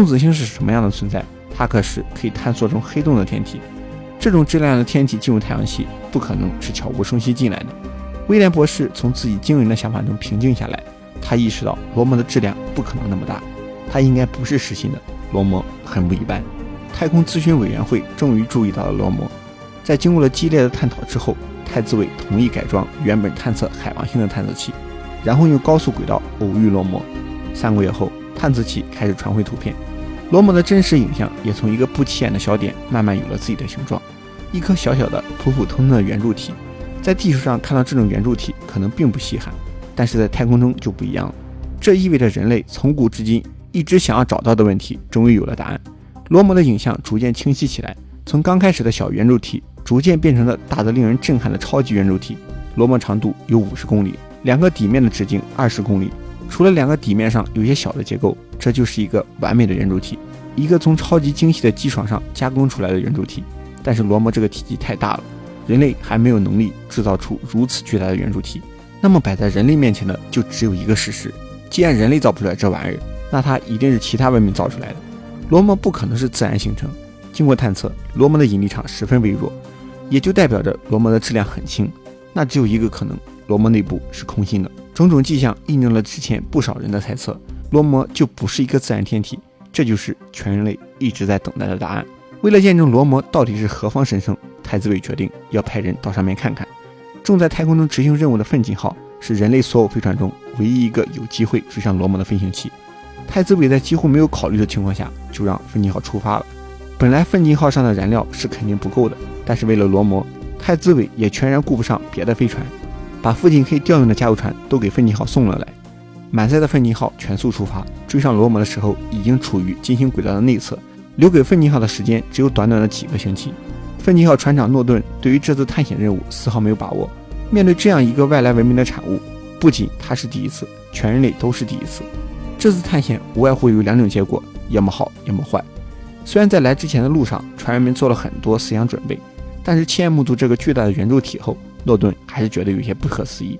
中子星是什么样的存在？它可是可以探索中黑洞的天体。这种质量的天体进入太阳系，不可能是悄无声息进来的。威廉博士从自己惊人的想法中平静下来，他意识到罗摩的质量不可能那么大，它应该不是实心的。罗摩很不一般。太空咨询委员会终于注意到了罗摩。在经过了激烈的探讨之后，太子委同意改装原本探测海王星的探测器，然后用高速轨道偶遇罗摩。三个月后，探测器开始传回图片，罗摩的真实影像也从一个不起眼的小点慢慢有了自己的形状，一颗小小的、普普通通的圆柱体。在地球上看到这种圆柱体可能并不稀罕，但是在太空中就不一样了。这意味着人类从古至今一直想要找到的问题，终于有了答案。罗摩的影像逐渐清晰起来，从刚开始的小圆柱体，逐渐变成了大得令人震撼的超级圆柱体。罗摩长度有五十公里，两个底面的直径二十公里，除了两个底面上有些小的结构，这就是一个完美的圆柱体，一个从超级精细的机床上加工出来的圆柱体。但是罗摩这个体积太大了，人类还没有能力制造出如此巨大的圆柱体。那么摆在人类面前的就只有一个事实：既然人类造不出来这玩意儿，那它一定是其他文明造出来的。罗摩不可能是自然形成。经过探测，罗摩的引力场十分微弱，也就代表着罗摩的质量很轻。那只有一个可能：罗摩内部是空心的。种种迹象印证了之前不少人的猜测，罗摩就不是一个自然天体。这就是全人类一直在等待的答案。为了验证罗摩到底是何方神圣，太子伟决定要派人到上面看看。正在太空中执行任务的奋进号是人类所有飞船中唯一一个有机会追上罗摩的飞行器。太子伟在几乎没有考虑的情况下，就让奋进号出发了。本来奋进号上的燃料是肯定不够的，但是为了罗摩，太子伟也全然顾不上别的飞船，把附近可以调用的加油船都给奋进号送了来。满载的奋进号全速出发，追上罗摩的时候，已经处于金星轨道的内侧，留给奋进号的时间只有短短的几个星期。奋进号船长诺顿对于这次探险任务丝毫没有把握。面对这样一个外来文明的产物，不仅他是第一次，全人类都是第一次。这次探险无外乎有两种结果，要么好，要么坏。虽然在来之前的路上，船员们做了很多思想准备，但是亲眼目睹这个巨大的圆柱体后，诺顿还是觉得有些不可思议。